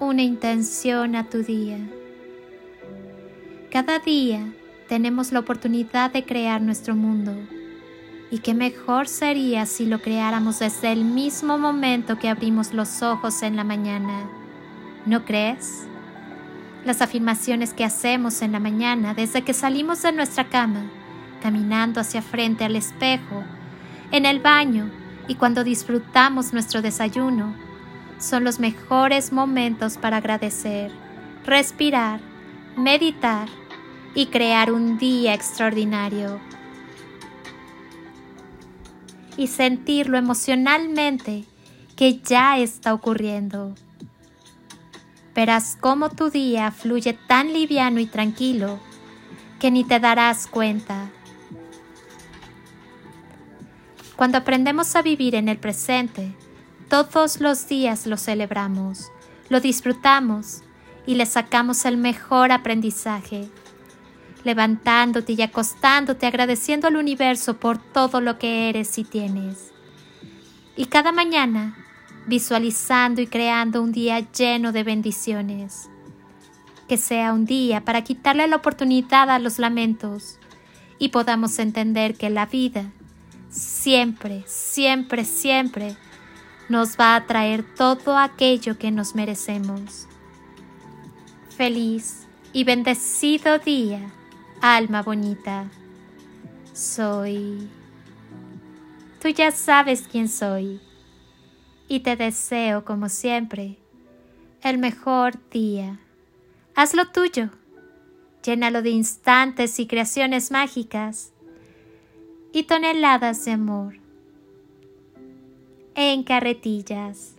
una intención a tu día. Cada día tenemos la oportunidad de crear nuestro mundo. Y qué mejor sería si lo creáramos desde el mismo momento que abrimos los ojos en la mañana. ¿No crees? Las afirmaciones que hacemos en la mañana desde que salimos de nuestra cama, caminando hacia frente al espejo, en el baño y cuando disfrutamos nuestro desayuno, son los mejores momentos para agradecer, respirar, meditar y crear un día extraordinario. Y sentirlo emocionalmente que ya está ocurriendo. Verás cómo tu día fluye tan liviano y tranquilo que ni te darás cuenta. Cuando aprendemos a vivir en el presente, todos los días lo celebramos, lo disfrutamos y le sacamos el mejor aprendizaje, levantándote y acostándote agradeciendo al universo por todo lo que eres y tienes. Y cada mañana visualizando y creando un día lleno de bendiciones. Que sea un día para quitarle la oportunidad a los lamentos y podamos entender que la vida siempre, siempre, siempre nos va a traer todo aquello que nos merecemos. Feliz y bendecido día, alma bonita. Soy... Tú ya sabes quién soy y te deseo, como siempre, el mejor día. Hazlo tuyo, llénalo de instantes y creaciones mágicas y toneladas de amor en carretillas.